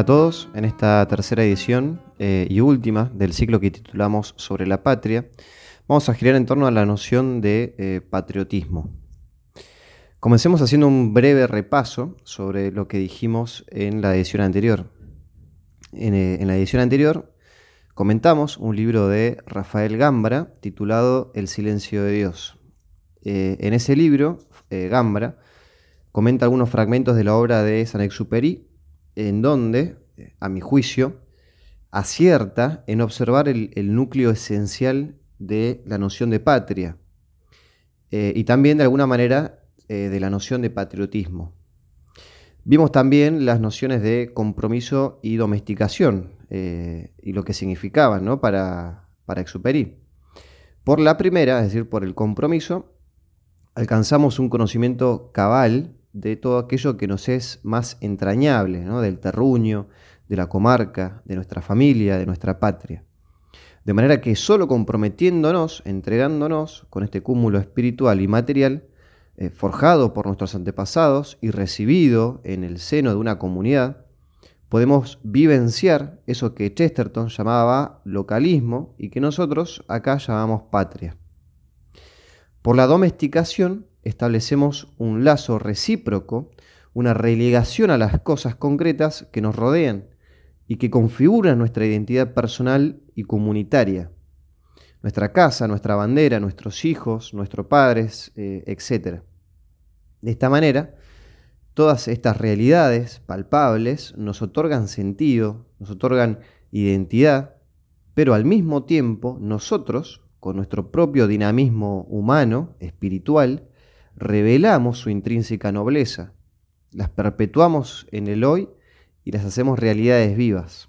Hola a todos, en esta tercera edición eh, y última del ciclo que titulamos Sobre la Patria, vamos a girar en torno a la noción de eh, patriotismo. Comencemos haciendo un breve repaso sobre lo que dijimos en la edición anterior. En, eh, la edición anterior comentamos un libro de Rafael Gambra titulado El silencio de Dios. en ese libro, Gambra comenta algunos fragmentos de la obra de Saint-Exupéry en donde, a mi juicio, acierta en observar el, núcleo esencial de la noción de patria eh, y también de alguna manera eh, de la noción de patriotismo. Vimos también las nociones de compromiso y domesticación eh, y lo que significaban ¿no? para, para Exuperi. Por la primera, es decir, por el compromiso, alcanzamos un conocimiento cabal de todo aquello que nos es más entrañable, del terruño, de la comarca, de nuestra familia, de nuestra patria. De manera que solo comprometiéndonos, entregándonos con este cúmulo espiritual y material, eh, forjado por nuestros antepasados y recibido en el seno de una comunidad, podemos vivenciar eso que Chesterton llamaba localismo y que nosotros acá llamamos patria. Por la domesticación establecemos un lazo recíproco, una relegación a las cosas concretas que nos rodean y que configuran nuestra identidad personal y comunitaria. Nuestra casa, nuestra bandera, nuestros hijos, nuestros padres, eh, etc. De esta manera, todas estas realidades palpables nos otorgan sentido, nos otorgan identidad, pero al mismo tiempo nosotros, con nuestro propio dinamismo humano, espiritual, revelamos su intrínseca nobleza, las perpetuamos en el hoy y las hacemos realidades vivas.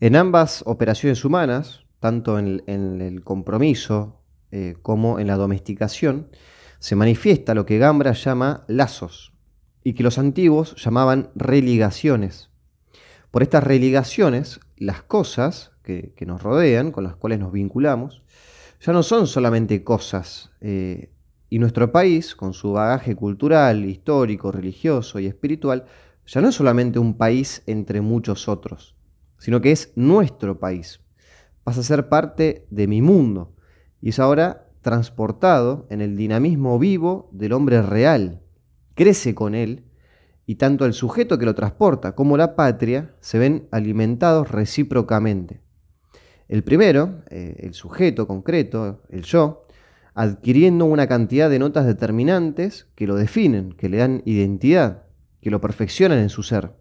En ambas operaciones humanas, tanto en, el compromiso eh, como en la domesticación, se manifiesta lo que Gambra llama lazos y que los antiguos llamaban religaciones. Por estas religaciones, las cosas que nos rodean, con las cuales nos vinculamos, ya no son solamente cosas. Eh, y nuestro país, con su bagaje cultural, histórico, religioso y espiritual, ya no es solamente un país entre muchos otros, sino que es nuestro país. Pasa a ser parte de mi mundo y es ahora transportado en el dinamismo vivo del hombre real. Crece con él y tanto el sujeto que lo transporta como la patria se ven alimentados recíprocamente. El primero, eh, el sujeto concreto, el yo, adquiriendo una cantidad de notas determinantes que lo definen, que le dan identidad, que lo perfeccionan en su ser.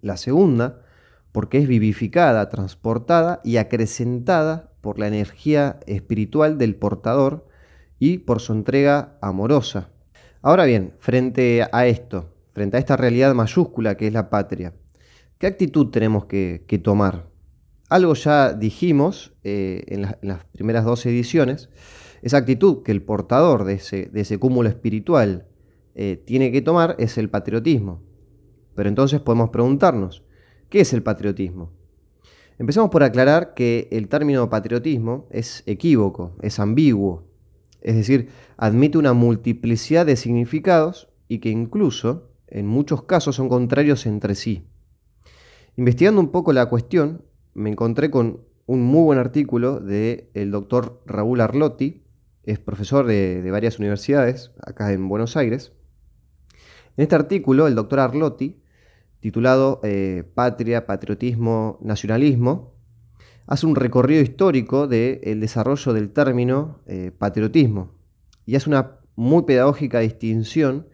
La segunda, porque es vivificada, transportada y acrecentada por la energía espiritual del portador y por su entrega amorosa. Ahora bien, frente a esto, frente a esta realidad mayúscula que es la patria, ¿qué actitud tenemos que tomar? Algo ya dijimos eh, en, las primeras dos ediciones, esa actitud que el portador de ese, cúmulo espiritual eh, tiene que tomar es el patriotismo. Pero entonces podemos preguntarnos, ¿qué es el patriotismo? Empecemos por aclarar que el término patriotismo es equívoco, es ambiguo, es decir, admite una multiplicidad de significados y que incluso en muchos casos son contrarios entre sí. Investigando un poco la cuestión, me encontré con un muy buen artículo del el doctor Raúl Arlotti, es profesor de, varias universidades acá en Buenos Aires. En este artículo, el doctor Arlotti, titulado eh, Patria, Patriotismo, Nacionalismo, hace un recorrido histórico del desarrollo del término eh, patriotismo y hace una muy pedagógica distinción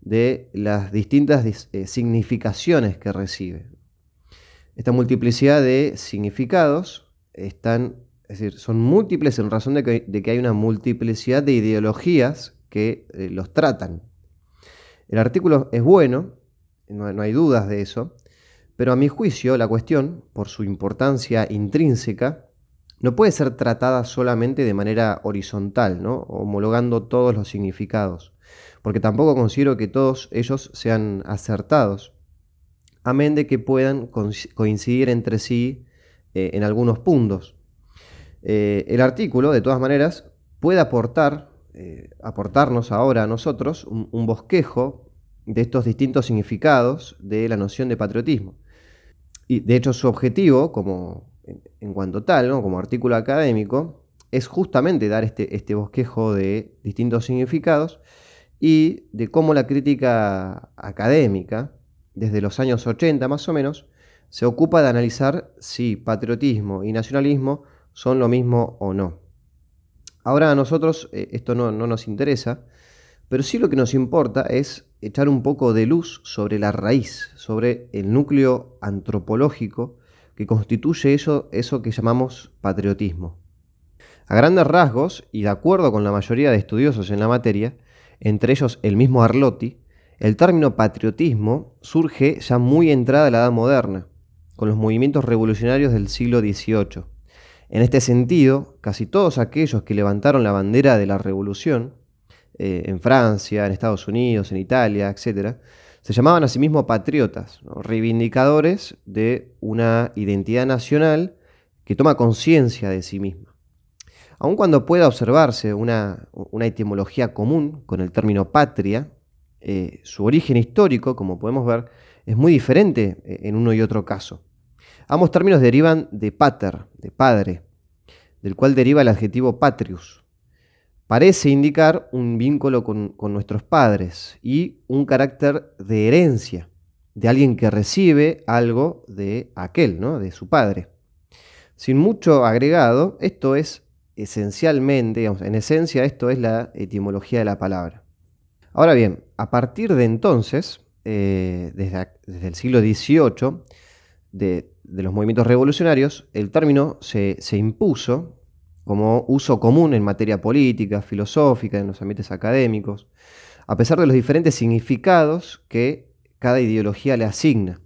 de las distintas eh, significaciones que recibe. Esta multiplicidad de significados están Es decir, son múltiples en razón de que, hay una multiplicidad de ideologías que eh, los tratan. El artículo es bueno, no, hay dudas de eso, pero a mi juicio la cuestión, por su importancia intrínseca, no puede ser tratada solamente de manera horizontal, ¿no? homologando todos los significados, porque tampoco considero que todos ellos sean acertados, amén de que puedan coincidir entre sí eh, en algunos puntos. Eh, el artículo, de todas maneras, puede eh, aportarnos ahora a nosotros un, bosquejo de estos distintos significados de la noción de patriotismo. Y de hecho su objetivo, como en, cuanto tal, como artículo académico, es justamente dar este, este bosquejo de distintos significados y de cómo la crítica académica, desde los años 80 más o menos, se ocupa de analizar si patriotismo y nacionalismo son lo mismo o no. Ahora a nosotros eh, esto no, no nos interesa, pero sí lo que nos importa es echar un poco de luz sobre la raíz, sobre el núcleo antropológico que constituye eso, eso que llamamos patriotismo. A grandes rasgos, y de acuerdo con la mayoría de estudiosos en la materia, entre ellos el mismo Arlotti, el término patriotismo surge ya muy entrada la Edad Moderna, con los movimientos revolucionarios del siglo XVIII. En este sentido, casi todos aquellos que levantaron la bandera de la revolución, eh, en Francia, en Estados Unidos, en Italia, etc., se llamaban a sí mismos patriotas, reivindicadores de una identidad nacional que toma conciencia de sí misma. Aun cuando pueda observarse una, etimología común con el término patria, eh, su origen histórico, como podemos ver, es muy diferente eh, en uno y otro caso. Ambos términos derivan de pater, de padre, del cual deriva el adjetivo patrius. Parece indicar un vínculo con, nuestros padres y un carácter de herencia, de alguien que recibe algo de aquel, ¿no? de su padre. Sin mucho agregado, esto es esencialmente, en esencia, esto es la etimología de la palabra. Ahora bien, a partir de entonces, eh, desde, el siglo XVIII, de, los movimientos revolucionarios, el término se, impuso como uso común en materia política, filosófica, en los ambientes académicos, a pesar de los diferentes significados que cada ideología le asigna.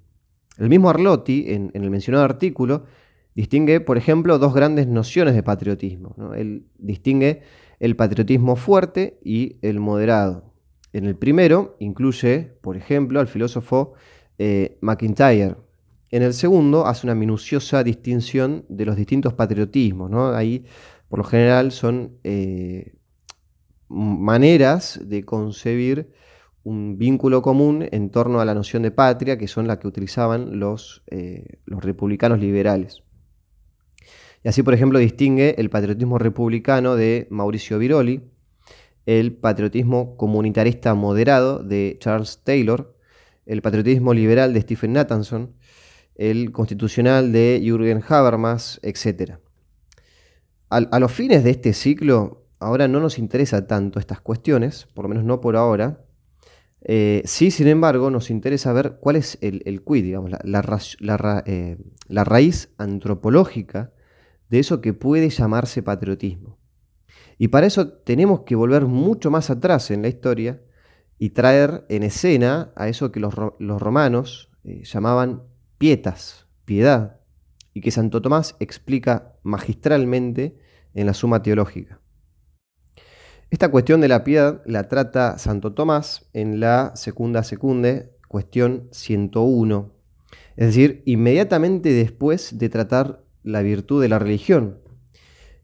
El mismo Arlotti, en, el mencionado artículo, distingue, por ejemplo, dos grandes nociones de patriotismo. Él distingue el patriotismo fuerte y el moderado. En el primero incluye, por ejemplo, al filósofo eh, McIntyre. En el segundo hace una minuciosa distinción de los distintos patriotismos. Ahí, por lo general, son eh, maneras de concebir un vínculo común en torno a la noción de patria, que son las que utilizaban los, eh, los republicanos liberales. Y así, por ejemplo, distingue el patriotismo republicano de Mauricio Viroli, el patriotismo comunitarista moderado de Charles Taylor, el patriotismo liberal de Stephen Nathanson, el constitucional de Jürgen Habermas, etc. A, los fines de este ciclo, ahora no nos interesa tanto estas cuestiones, por lo menos no por ahora. Eh, sí, sin embargo, nos interesa ver cuál es el, quid, digamos, eh, la raíz antropológica de eso que puede llamarse patriotismo. Y para eso tenemos que volver mucho más atrás en la historia y traer en escena a eso que los, romanos eh, llamaban pietas, piedad, y que Santo Tomás explica magistralmente en la Suma Teológica. Esta cuestión de la piedad la trata Santo Tomás en la Segunda Secunde, cuestión 101, es decir, inmediatamente después de tratar la virtud de la religión,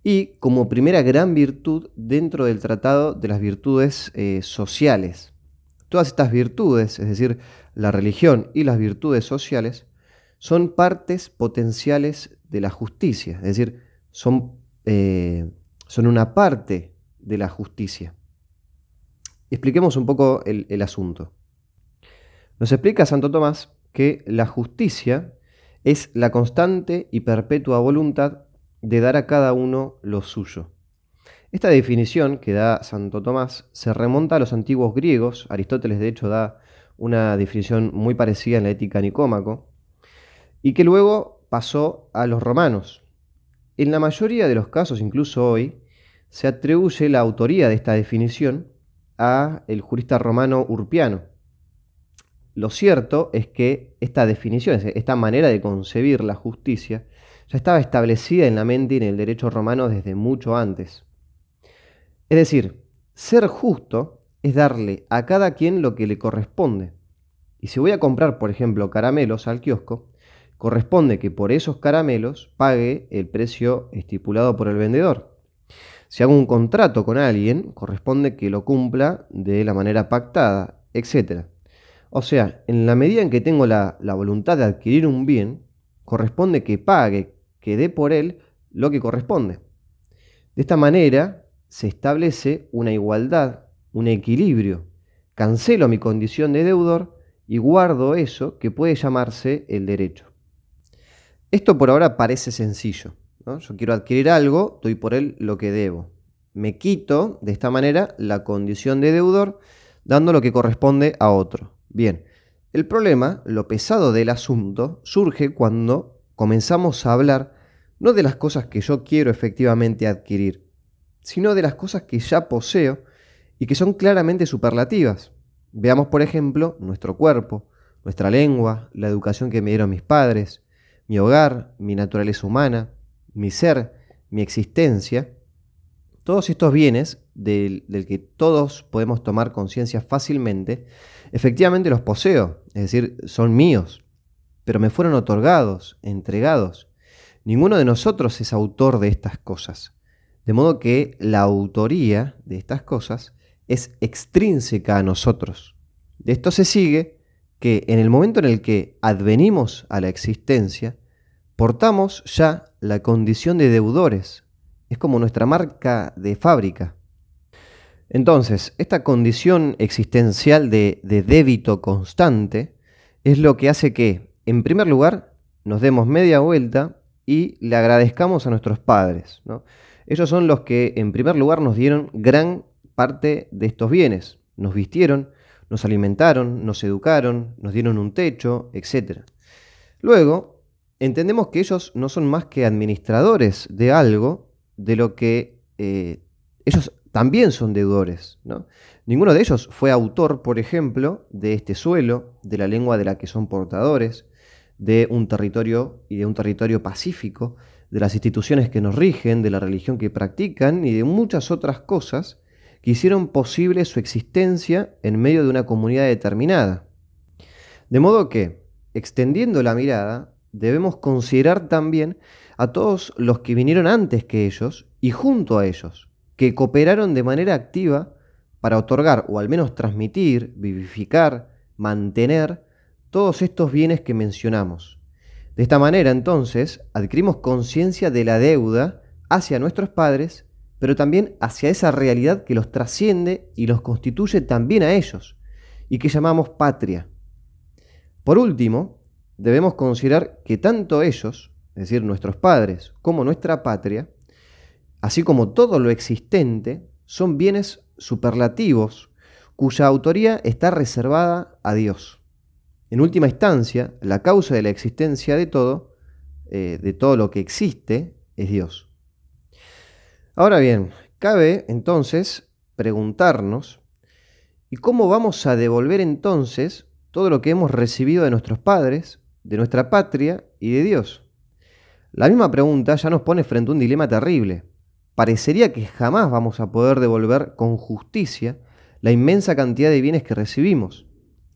y como primera gran virtud dentro del Tratado de las Virtudes eh, Sociales. Todas estas virtudes, es decir, la religión y las virtudes sociales, son partes potenciales de la justicia, es decir, son, eh, son una parte de la justicia. Expliquemos un poco el, el asunto. Nos explica Santo Tomás que la justicia es la constante y perpetua voluntad de dar a cada uno lo suyo. Esta definición que da Santo Tomás se remonta a los antiguos griegos, Aristóteles de hecho da una definición muy parecida en la ética Nicómaco, y que luego pasó a los romanos. En la mayoría de los casos, incluso hoy, se atribuye la autoría de esta definición a el jurista romano Urpiano. Lo cierto es que esta definición, esta manera de concebir la justicia, ya estaba establecida en la mente y en el derecho romano desde mucho antes. Es decir, ser justo es darle a cada quien lo que le corresponde. Y si voy a comprar, por ejemplo, caramelos al kiosco, corresponde que por esos caramelos pague el precio estipulado por el vendedor. Si hago un contrato con alguien, corresponde que lo cumpla de la manera pactada, etc. O sea, en la medida en que tengo la, la voluntad de adquirir un bien, corresponde que pague, que dé por él lo que corresponde. De esta manera se establece una igualdad, un equilibrio. Cancelo mi condición de deudor y guardo eso que puede llamarse el derecho. Esto por ahora parece sencillo. Yo quiero adquirir algo, doy por él lo que debo. Me quito de esta manera la condición de deudor dando lo que corresponde a otro. Bien, el problema, lo pesado del asunto, surge cuando comenzamos a hablar no de las cosas que yo quiero efectivamente adquirir, sino de las cosas que ya poseo y que son claramente superlativas. Veamos, por ejemplo, nuestro cuerpo, nuestra lengua, la educación que me dieron mis padres, mi hogar, mi naturaleza humana, mi ser, mi existencia. Todos estos bienes, del, que todos podemos tomar conciencia fácilmente, efectivamente los poseo, es decir, son míos, pero me fueron otorgados, entregados. Ninguno de nosotros es autor de estas cosas. De modo que la autoría de estas cosas es extrínseca a nosotros. De esto se sigue que en el momento en el que advenimos a la existencia, portamos ya la condición de deudores. Es como nuestra marca de fábrica. Entonces, esta condición existencial de, débito constante es lo que hace que, en primer lugar, nos demos media vuelta y le agradezcamos a nuestros padres. ¿no? Ellos son los que, en primer lugar, nos dieron gran parte de estos bienes. Nos vistieron, nos alimentaron, nos educaron, nos dieron un techo, etc. Luego, entendemos que ellos no son más que administradores de algo de lo que eh, ellos también son deudores. ¿no? Ninguno de ellos fue autor, por ejemplo, de este suelo, de la lengua de la que son portadores, de un territorio y de un territorio pacífico, de las instituciones que nos rigen, de la religión que practican y de muchas otras cosas que hicieron posible su existencia en medio de una comunidad determinada. De modo que, extendiendo la mirada, debemos considerar también a todos los que vinieron antes que ellos y junto a ellos, que cooperaron de manera activa para otorgar o al menos transmitir, vivificar, mantener todos estos bienes que mencionamos. De esta manera, entonces, adquirimos conciencia de la deuda hacia nuestros padres pero también hacia esa realidad que los trasciende y los constituye también a ellos, y que llamamos patria. Por último, debemos considerar que tanto ellos, es decir, nuestros padres, como nuestra patria, así como todo lo existente, son bienes superlativos cuya autoría está reservada a Dios. En última instancia, la causa de la existencia de todo, eh, de todo lo que existe, es Dios. Ahora bien, cabe entonces preguntarnos, ¿y cómo vamos a devolver entonces todo lo que hemos recibido de nuestros padres, de nuestra patria y de Dios? La misma pregunta ya nos pone frente a un dilema terrible. Parecería que jamás vamos a poder devolver con justicia la inmensa cantidad de bienes que recibimos.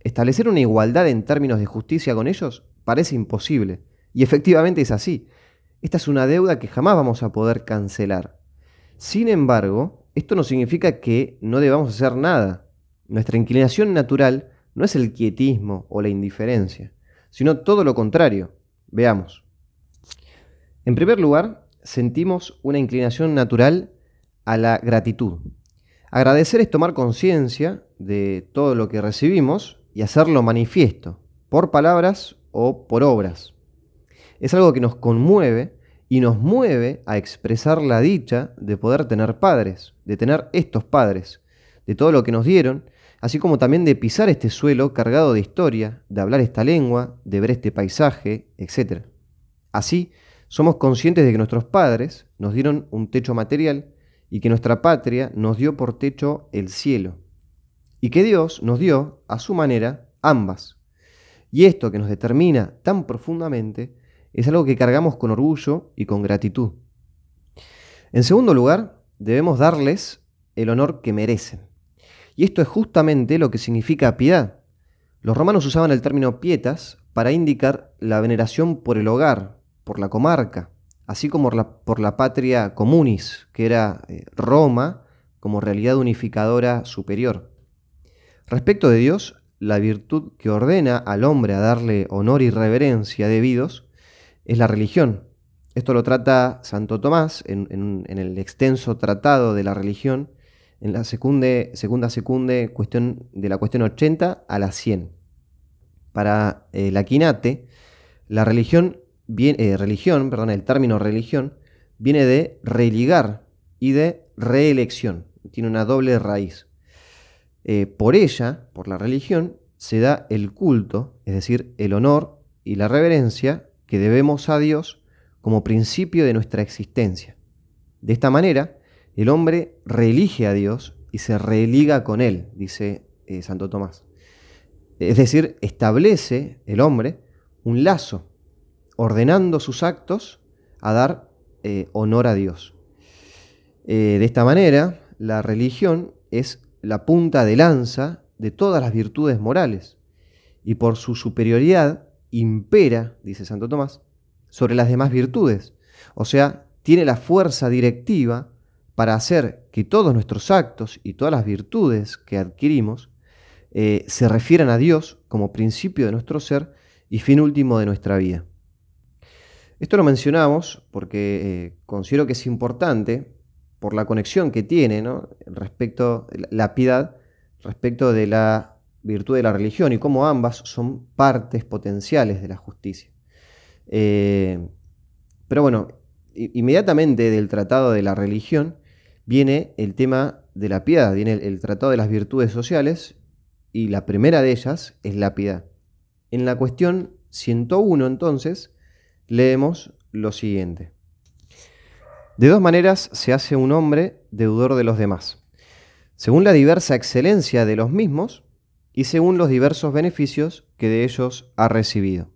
Establecer una igualdad en términos de justicia con ellos parece imposible. Y efectivamente es así. Esta es una deuda que jamás vamos a poder cancelar. Sin embargo, esto no significa que no debamos hacer nada. Nuestra inclinación natural no es el quietismo o la indiferencia, sino todo lo contrario. Veamos. En primer lugar, sentimos una inclinación natural a la gratitud. Agradecer es tomar conciencia de todo lo que recibimos y hacerlo manifiesto, por palabras o por obras. Es algo que nos conmueve y nos mueve a expresar la dicha de poder tener padres, de tener estos padres, de todo lo que nos dieron, así como también de pisar este suelo cargado de historia, de hablar esta lengua, de ver este paisaje, etc. Así, somos conscientes de que nuestros padres nos dieron un techo material y que nuestra patria nos dio por techo el cielo. Y que Dios nos dio, a su manera, ambas. Y esto que nos determina tan profundamente es algo que cargamos con orgullo y con gratitud. En segundo lugar, debemos darles el honor que merecen. Y esto es justamente lo que significa piedad. Los romanos usaban el término pietas para indicar la veneración por el hogar, por la comarca, así como por la patria comunis, que era eh, Roma como realidad unificadora superior. Respecto de Dios, la virtud que ordena al hombre a darle honor y reverencia debidos es la religión. Esto lo trata Santo Tomás en, el extenso tratado de la religión, en la secunde, segunda secunde cuestión, de la cuestión 80 a la 100. Para eh, Aquinate, la religión eh, religión, perdón, el término religión, viene de religar y de reelección. Tiene una doble raíz. Eh, por ella, por la religión, se da el culto, es decir, el honor y la reverencia que debemos a Dios como principio de nuestra existencia. De esta manera, el hombre reelige a Dios y se religa con Él, dice eh, Santo Tomás. Es decir, establece el hombre un lazo ordenando sus actos a dar eh, honor a Dios. Eh, de esta manera, la religión es la punta de lanza de todas las virtudes morales y por su superioridad impera, dice Santo Tomás, sobre las demás virtudes. O sea, tiene la fuerza directiva para hacer que todos nuestros actos y todas las virtudes que adquirimos eh, se refieran a Dios como principio de nuestro ser y fin último de nuestra vida. Esto lo mencionamos porque eh, considero que es importante por la conexión que tiene respecto la piedad respecto de la virtud de la religión y cómo ambas son partes potenciales de la justicia. Eh, pero bueno, inmediatamente del tratado de la religión viene el tema de la piedad, viene el tratado de las virtudes sociales y la primera de ellas es la piedad. En la cuestión 101 entonces, leemos lo siguiente. De dos maneras se hace un hombre deudor de los demás, según la diversa excelencia de los mismos y según los diversos beneficios que de ellos ha recibido.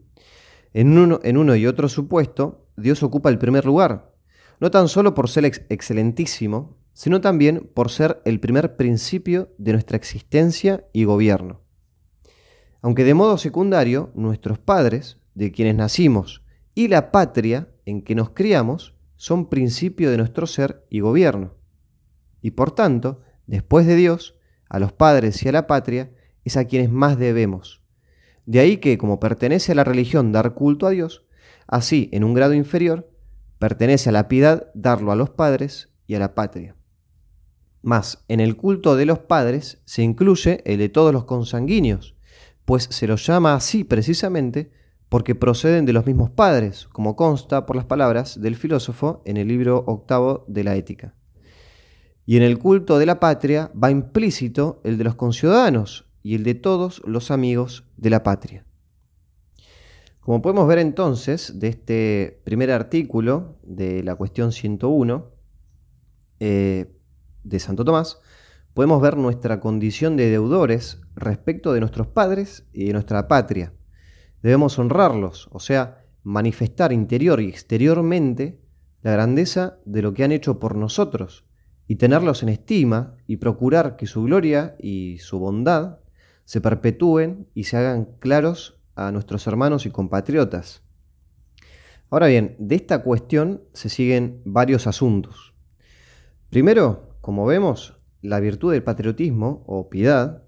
En uno, en uno y otro supuesto, Dios ocupa el primer lugar, no tan solo por ser excelentísimo, sino también por ser el primer principio de nuestra existencia y gobierno. Aunque de modo secundario, nuestros padres, de quienes nacimos y la patria en que nos criamos son principio de nuestro ser y gobierno. Y por tanto, después de Dios, a los padres y a la patria, es a quienes más debemos. De ahí que, como pertenece a la religión dar culto a Dios, así, en un grado inferior, pertenece a la piedad darlo a los padres y a la patria. Mas en el culto de los padres se incluye el de todos los consanguíneos, pues se los llama así precisamente porque proceden de los mismos padres, como consta por las palabras del filósofo en el libro octavo de la Ética. Y en el culto de la patria va implícito el de los conciudadanos y el de todos los amigos de la patria. Como podemos ver entonces de este primer artículo de la cuestión 101 eh, de Santo Tomás, podemos ver nuestra condición de deudores respecto de nuestros padres y de nuestra patria Debemos honrarlos, o sea, manifestar interior y exteriormente la grandeza de lo que han hecho por nosotros y tenerlos en estima y procurar que su gloria y su bondad se perpetúen y se hagan claros a nuestros hermanos y compatriotas. Ahora bien, de esta cuestión se siguen varios asuntos. Primero, como vemos, la virtud del patriotismo o piedad,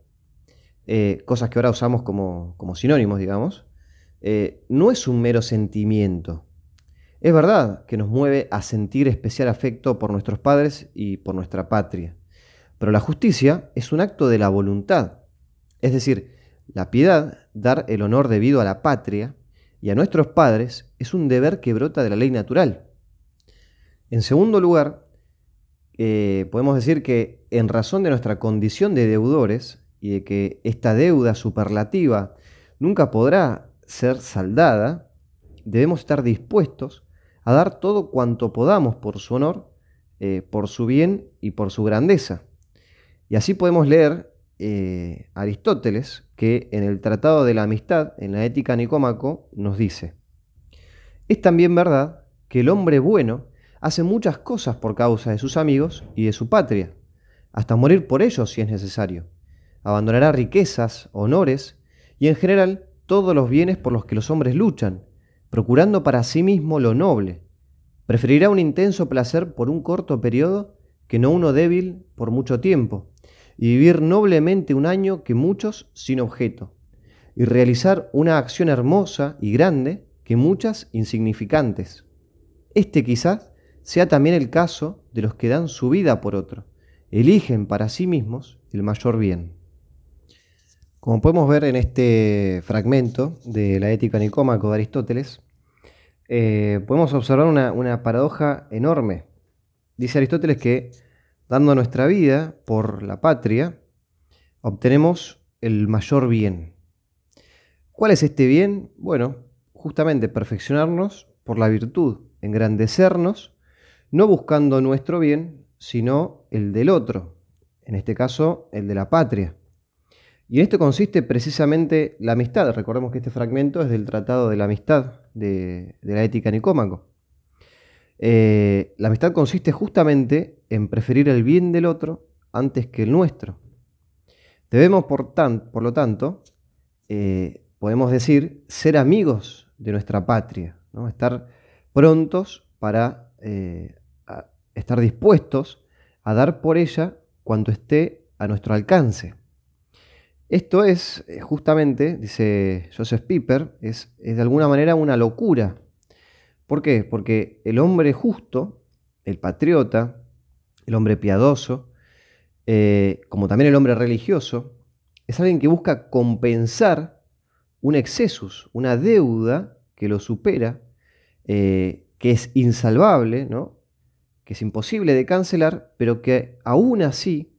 eh, cosas que ahora usamos como, como sinónimos, digamos, eh, no es un mero sentimiento. Es verdad que nos mueve a sentir especial afecto por nuestros padres y por nuestra patria, pero la justicia es un acto de la voluntad, es decir, la piedad, dar el honor debido a la patria y a nuestros padres, es un deber que brota de la ley natural. En segundo lugar, eh, podemos decir que en razón de nuestra condición de deudores y de que esta deuda superlativa nunca podrá ser saldada, debemos estar dispuestos a dar todo cuanto podamos por su honor, eh, por su bien y por su grandeza. Y así podemos leer eh, Aristóteles, que en el Tratado de la Amistad, en la Ética Nicómaco, nos dice, es también verdad que el hombre bueno hace muchas cosas por causa de sus amigos y de su patria, hasta morir por ellos si es necesario. Abandonará riquezas, honores y en general todos los bienes por los que los hombres luchan, procurando para sí mismo lo noble. Preferirá un intenso placer por un corto periodo que no uno débil por mucho tiempo, y vivir noblemente un año que muchos sin objeto, y realizar una acción hermosa y grande que muchas insignificantes. Este quizás sea también el caso de los que dan su vida por otro, eligen para sí mismos el mayor bien. Como podemos ver en este fragmento de la Ética Nicómaco de Aristóteles, eh, podemos observar una, una paradoja enorme. Dice Aristóteles que dando nuestra vida por la patria, obtenemos el mayor bien. ¿Cuál es este bien? Bueno, justamente perfeccionarnos por la virtud, engrandecernos, no buscando nuestro bien, sino el del otro, en este caso el de la patria. Y en esto consiste precisamente la amistad. Recordemos que este fragmento es del Tratado de la Amistad de, la Ética Nicómaco. Eh, la amistad consiste justamente en preferir el bien del otro antes que el nuestro. Debemos, por, lo tanto, eh, podemos decir, ser amigos de nuestra patria, ¿no? estar prontos para eh, estar dispuestos a dar por ella cuanto esté a nuestro alcance. Esto es eh, justamente, dice Joseph Piper, es, de alguna manera una locura. ¿Por qué? Porque el hombre justo, el patriota, el hombre piadoso, eh, como también el hombre religioso, es alguien que busca compensar un excesus, una deuda que lo supera, eh, que es insalvable, ¿no? que es imposible de cancelar, pero que aún así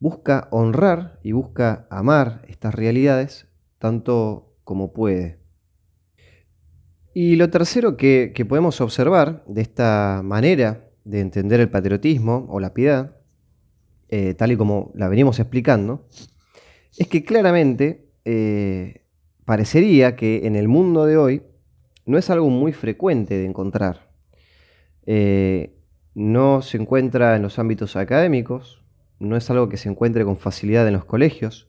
busca honrar y busca amar estas realidades tanto como puede. Y lo tercero que, podemos observar de esta manera de entender el patriotismo o la piedad, eh, tal y como la venimos explicando, es que claramente eh, parecería que en el mundo de hoy no es algo muy frecuente de encontrar. Eh, no se encuentra en los ámbitos académicos, no es algo que se encuentre con facilidad en los colegios,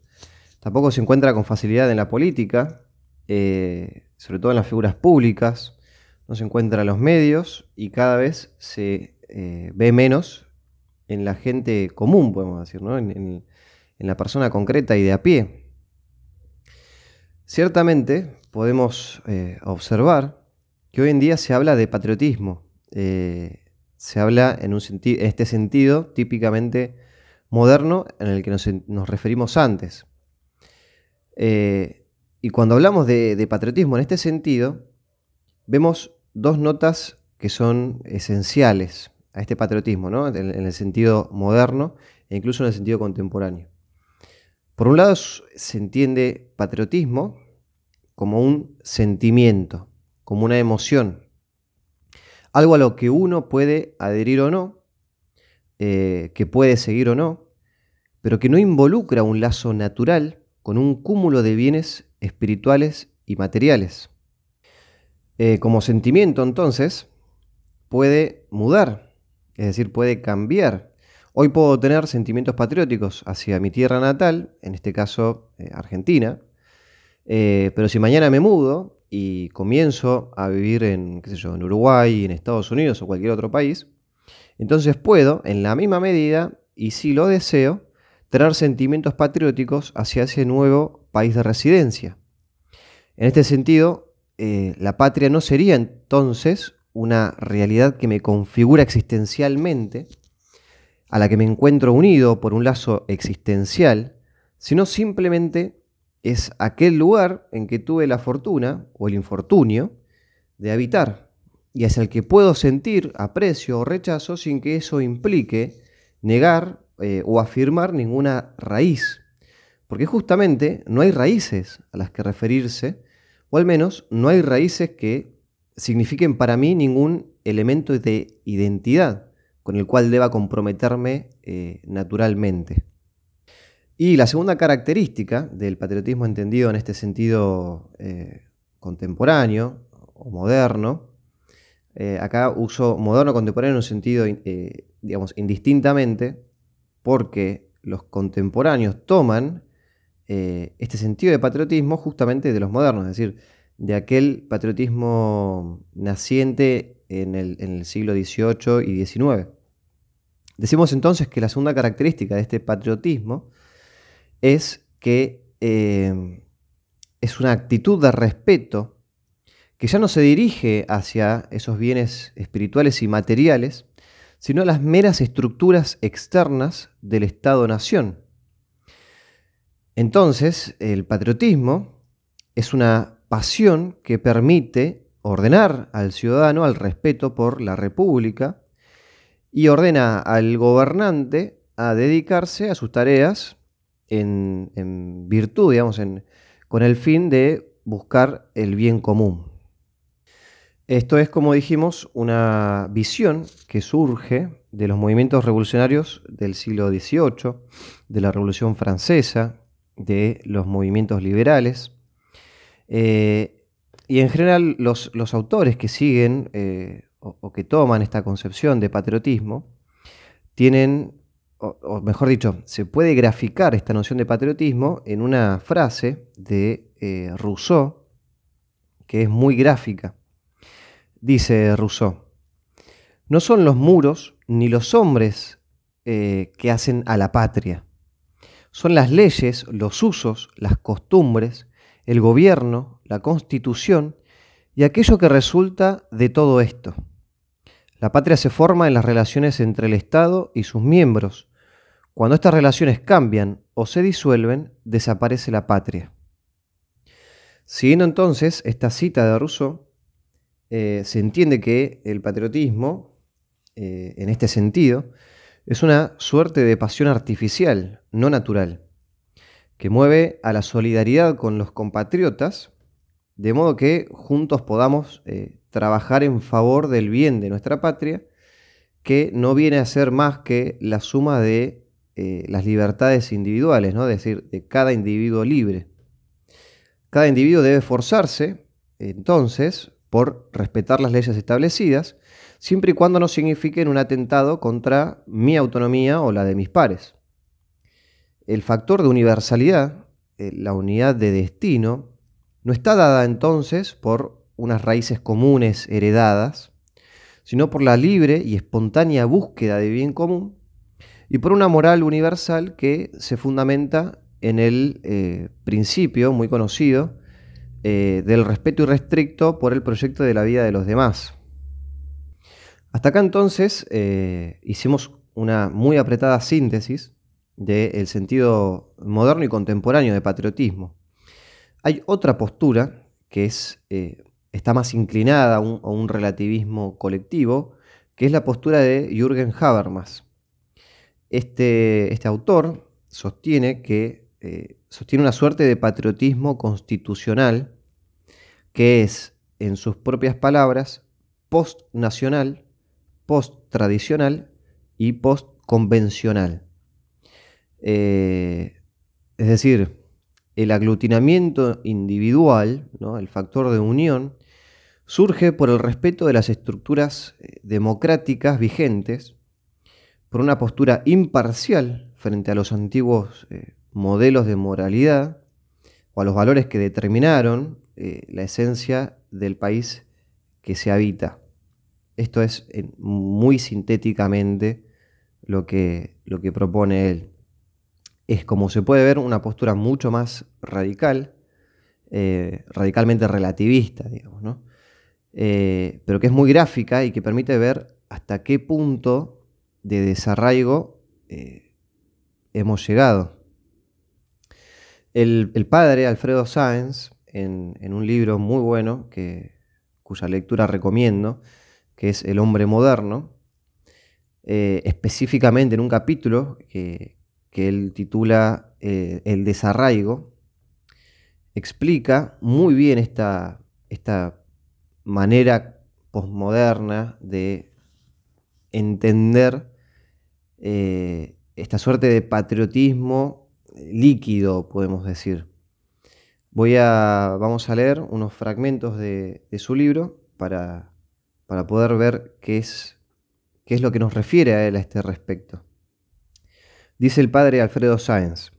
tampoco se encuentra con facilidad en la política, sobre todo en las figuras públicas, no se encuentra en los medios y cada vez se eh, ve menos en la gente común, podemos decir, en, la persona concreta y de a pie. Ciertamente podemos eh, observar que hoy en día se habla de patriotismo, eh, se habla en, un en, este sentido típicamente moderno en el que nos, referimos antes. y cuando hablamos de, de patriotismo en este sentido, vemos dos notas que son esenciales a este patriotismo, ¿no? en, el sentido moderno e incluso en el sentido contemporáneo. Por un lado se entiende patriotismo como un sentimiento, como una emoción, algo a lo que uno puede adherir o no, eh, que puede seguir o no, pero que no involucra un lazo natural con un cúmulo de bienes espirituales y materiales. Eh, como sentimiento, entonces, puede mudar, es decir, puede cambiar. Hoy puedo tener sentimientos patrióticos hacia mi tierra natal, en este caso eh, Argentina, pero si mañana me mudo y comienzo a vivir en, en Uruguay, en Estados Unidos o cualquier otro país, entonces puedo, en la misma medida, y si lo deseo, tener sentimientos patrióticos hacia ese nuevo país de residencia. En este sentido, eh, la patria no sería entonces una realidad que me configura existencialmente, a la que me encuentro unido por un lazo existencial, sino simplemente es aquel lugar en que tuve la fortuna o el infortunio de habitar y hacia el que puedo sentir aprecio o rechazo sin que eso implique negar eh, o afirmar ninguna raíz. Porque justamente no hay raíces a las que referirse, o al menos no hay raíces que signifiquen para mí ningún elemento de identidad con el cual deba comprometerme eh, naturalmente. Y la segunda característica del patriotismo entendido en este sentido eh, contemporáneo o moderno, eh, acá uso moderno contemporáneo en un sentido, digamos, indistintamente, porque los contemporáneos toman este sentido de patriotismo justamente de los modernos, es decir, de aquel patriotismo naciente en el, siglo XVIII y XIX. Decimos entonces que la segunda característica de este patriotismo es que eh, es una actitud de respeto que ya no se dirige hacia esos bienes espirituales y materiales, sino a las meras estructuras externas del Estado-nación. Entonces, el patriotismo es una pasión que permite ordenar al ciudadano al respeto por la República y ordena al gobernante a dedicarse a sus tareas en, virtud, digamos, con el fin de buscar el bien común. Esto es, como dijimos, una visión que surge de los movimientos revolucionarios del siglo XVIII, de la Revolución Francesa, de los movimientos liberales, eh, y en general los, autores que siguen eh, o, que toman esta concepción de patriotismo tienen, o, mejor dicho, se puede graficar esta noción de patriotismo en una frase de eh, Rousseau que es muy gráfica. Dice Rousseau, no son los muros ni los hombres que hacen a la patria, son las leyes, los usos, las costumbres, el gobierno, la constitución y aquello que resulta de todo esto. La patria se forma en las relaciones entre el Estado y sus miembros. Cuando estas relaciones cambian o se disuelven, desaparece la patria. Siguiendo entonces esta cita de Rousseau, eh, se entiende que el patriotismo, eh, en este sentido, es una suerte de pasión artificial, no natural que mueve a la solidaridad con los compatriotas, de modo que juntos podamos eh, trabajar en favor del bien de nuestra patria, que no viene a ser más que la suma de las libertades individuales, ¿no? es decir, de cada individuo libre. Cada individuo debe esforzarse, entonces, por respetar las leyes establecidas, siempre y cuando no signifiquen un atentado contra mi autonomía o la de mis pares. El factor de universalidad, eh, la unidad de destino, no está dada entonces por unas raíces comunes heredadas, sino por la libre y espontánea búsqueda de bien común y por una moral universal que se fundamenta en el eh, principio muy conocido eh, del respeto irrestricto por el proyecto de la vida de los demás. Hasta acá entonces hicimos una muy apretada síntesis del sentido moderno y contemporáneo de patriotismo. Hay otra postura que es, eh, está más inclinada a un, relativismo colectivo, que es la postura de Jürgen Habermas. Este, este autor sostiene que eh, sostiene una suerte de patriotismo constitucional que es, en sus propias palabras, post-nacional, post-tradicional y post-convencional. Eh, es decir, el aglutinamiento individual, el factor de unión, surge por el respeto de las estructuras eh, democráticas vigentes, por una postura imparcial frente a los antiguos eh, modelos de moralidad o a los valores que determinaron la esencia del país que se habita. Esto es muy sintéticamente lo que, lo que propone él es como se puede ver una postura mucho más radical, eh, radicalmente relativista, digamos, ¿no? Eh, pero que es muy gráfica y que permite ver hasta qué punto de desarraigo eh, hemos llegado. El, padre Alfredo Sáenz, en, un libro muy bueno, cuya lectura recomiendo, que es El hombre moderno, específicamente en un capítulo que, que él titula eh, El desarraigo, explica muy bien esta, esta manera posmoderna de entender eh, esta suerte de patriotismo líquido, podemos decir. Voy a, vamos a leer unos fragmentos de, su libro para, para, poder ver qué es, qué es lo que nos refiere a él a este respecto. Dice el padre Alfredo Sáenz,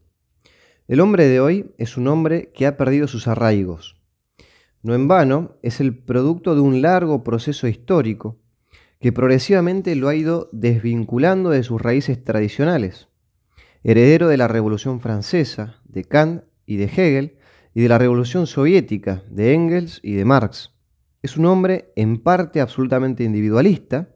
el hombre de hoy es un hombre que ha perdido sus arraigos. No en vano, es el producto de un largo proceso histórico que progresivamente lo ha ido desvinculando de sus raíces tradicionales. Heredero de la Revolución Francesa, de Kant y de Hegel, y de la Revolución Soviética, de Engels y de Marx. Es un hombre en parte absolutamente individualista,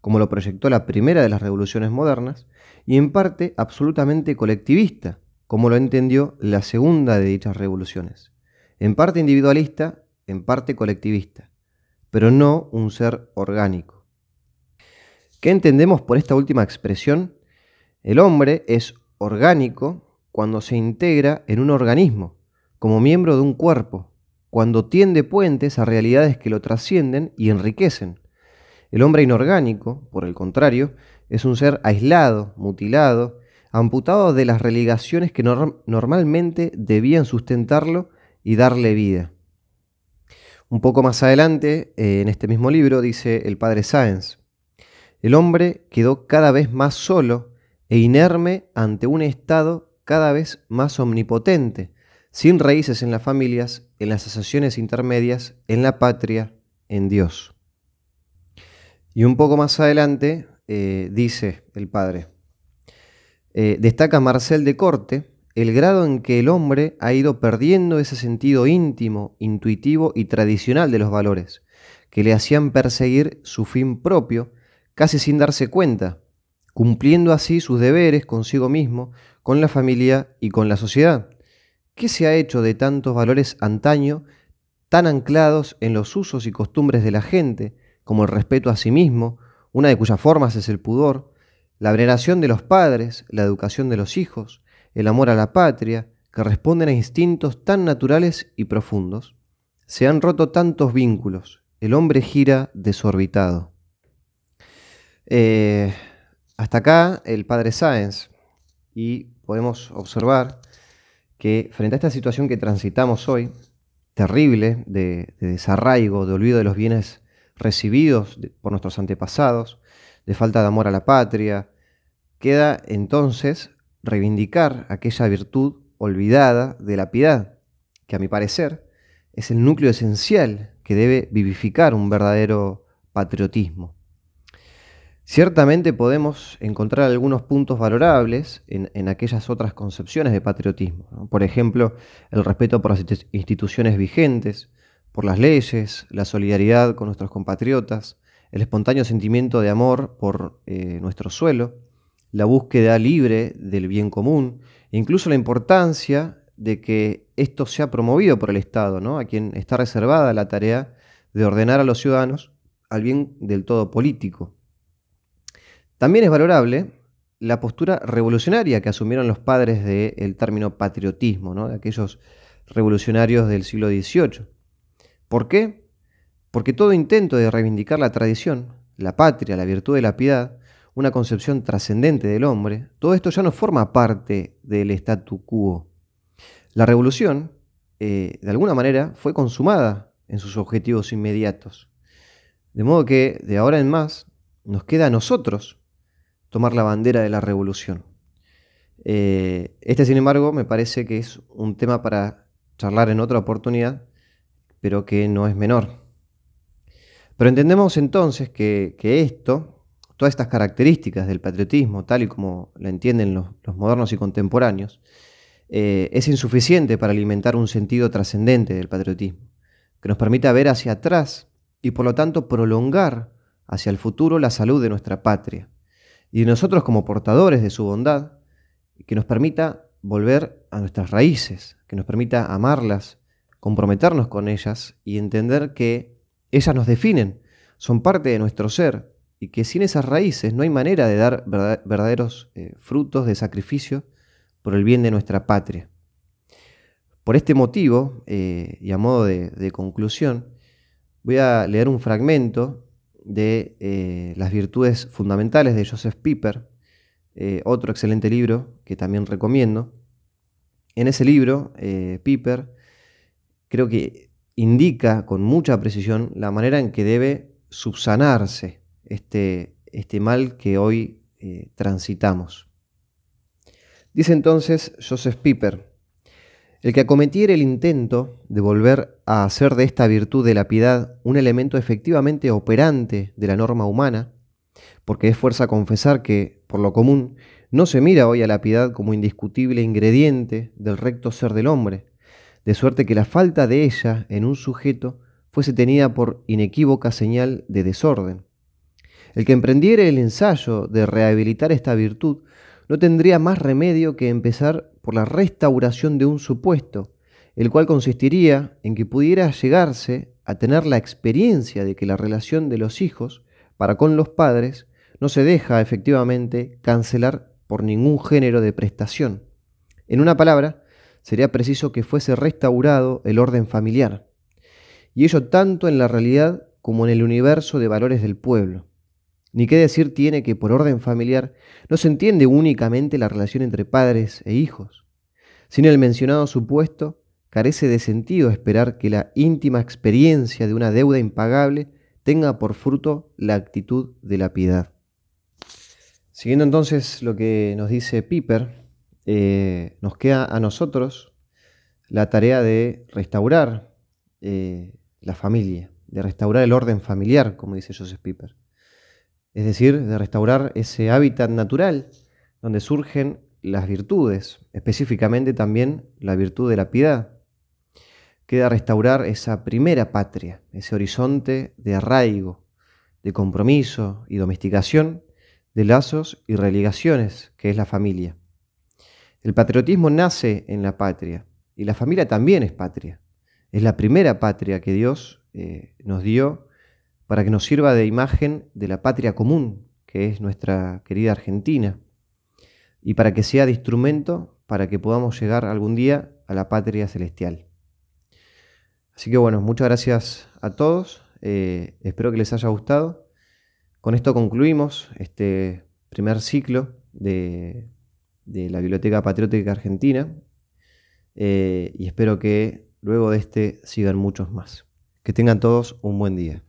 como lo proyectó la primera de las revoluciones modernas, y en parte absolutamente colectivista, como lo entendió la segunda de dichas revoluciones. En parte individualista, en parte colectivista, pero no un ser orgánico. ¿Qué entendemos por esta última expresión? El hombre es orgánico cuando se integra en un organismo, como miembro de un cuerpo, cuando tiende puentes a realidades que lo trascienden y enriquecen. El hombre inorgánico, por el contrario, es un ser aislado, mutilado, amputado de las relegaciones que normalmente debían sustentarlo y darle vida. Un poco más adelante, eh, en este mismo libro, dice el padre Sáenz, el hombre quedó cada vez más solo e inerme ante un estado cada vez más omnipotente, sin raíces en las familias, en las asociaciones intermedias, en la patria, en Dios. Y un poco más adelante eh, dice el padre, eh, destaca Marcel de Corte el grado en que el hombre ha ido perdiendo ese sentido íntimo, intuitivo y tradicional de los valores, que le hacían perseguir su fin propio, casi sin darse cuenta, cumpliendo así sus deberes consigo mismo, con la familia y con la sociedad. ¿Qué se ha hecho de tantos valores antaño, tan anclados en los usos y costumbres de la gente, como el respeto a sí mismo, una de cuyas formas es el pudor, la veneración de los padres, la educación de los hijos, el amor a la patria, que responden a instintos tan naturales y profundos? Se han roto tantos vínculos, el hombre gira desorbitado. Eh, hasta acá el padre Sáenz y podemos observar que frente a esta situación que transitamos hoy, terrible, de, desarraigo, de olvido de los bienes recibidos por nuestros antepasados, de falta de amor a la patria, queda entonces reivindicar aquella virtud olvidada de la piedad, que a mi parecer es el núcleo esencial que debe vivificar un verdadero patriotismo. Ciertamente podemos encontrar algunos puntos valorables en, aquellas otras concepciones de patriotismo. Por ejemplo, el respeto por las instituciones vigentes, por las leyes, la solidaridad con nuestros compatriotas, el espontáneo sentimiento de amor por eh, nuestro suelo, la búsqueda libre del bien común, e incluso la importancia de que esto sea promovido por el Estado, ¿no? a quien está reservada la tarea de ordenar a los ciudadanos al bien del todo político. También es valorable la postura revolucionaria que asumieron los padres del término patriotismo, de aquellos revolucionarios del siglo XVIII. ¿Por qué? Porque todo intento de reivindicar la tradición, la patria, la virtud de la piedad, una concepción trascendente del hombre, todo esto ya no forma parte del statu quo. La revolución, eh, de alguna manera, fue consumada en sus objetivos inmediatos. De modo que, de ahora en más, nos queda a nosotros tomar la bandera de la revolución. Eh, este, sin embargo, me parece que es un tema para charlar en otra oportunidad, pero que no es menor. Pero entendemos entonces que, esto, todas estas características del patriotismo, tal y como la entienden los, modernos y contemporáneos, eh, es insuficiente para alimentar un sentido trascendente del patriotismo, que nos permita ver hacia atrás y por lo tanto prolongar hacia el futuro la salud de nuestra patria y de nosotros como portadores de su bondad, que nos permita volver a nuestras raíces, que nos permita amarlas, comprometernos con ellas y entender que ellas nos definen, son parte de nuestro ser y que sin esas raíces no hay manera de dar verdaderos eh, frutos de sacrificio por el bien de nuestra patria. Por este motivo, eh, y a modo de conclusión, voy a leer un fragmento de eh, Las virtudes fundamentales de Joseph Piper, eh, otro excelente libro que también recomiendo. En ese libro, eh, Piper creo que indica con mucha precisión la manera en que debe subsanarse este, este mal que hoy transitamos. Dice entonces Joseph Piper, el que acometiere el intento de volver a hacer de esta virtud de la piedad un elemento efectivamente operante de la norma humana, porque es fuerza confesar que, por lo común, no se mira hoy a la piedad como indiscutible ingrediente del recto ser del hombre, de suerte que la falta de ella en un sujeto fuese tenida por inequívoca señal de desorden. El que emprendiere el ensayo de rehabilitar esta virtud no tendría más remedio que empezar por la restauración de un supuesto, el cual consistiría en que pudiera llegarse a tener la experiencia de que la relación de los hijos para con los padres no se deja efectivamente cancelar por ningún género de prestación. En una palabra, sería preciso que fuese restaurado el orden familiar, y ello tanto en la realidad como en el universo de valores del pueblo. Ni qué decir tiene que por orden familiar no se entiende únicamente la relación entre padres e hijos. Sin el mencionado supuesto, carece de sentido esperar que la íntima experiencia de una deuda impagable tenga por fruto la actitud de la piedad. Siguiendo entonces lo que nos dice Piper, eh, nos queda a nosotros la tarea de restaurar eh, la familia, de restaurar el orden familiar, como dice Joseph Piper es decir, de restaurar ese hábitat natural donde surgen las virtudes, específicamente también la virtud de la piedad. Queda restaurar esa primera patria, ese horizonte de arraigo, de compromiso y domesticación, de lazos y religaciones, que es la familia. El patriotismo nace en la patria y la familia también es patria. Es la primera patria que Dios eh, nos dio para que nos sirva de imagen de la patria común, que es nuestra querida Argentina, y para que sea de instrumento para que podamos llegar algún día a la patria celestial. Así que bueno, muchas gracias a todos, eh, espero que les haya gustado. Con esto concluimos este primer ciclo de, la Biblioteca Patriótica Argentina eh, y espero que luego de este sigan muchos más. Que tengan todos un buen día.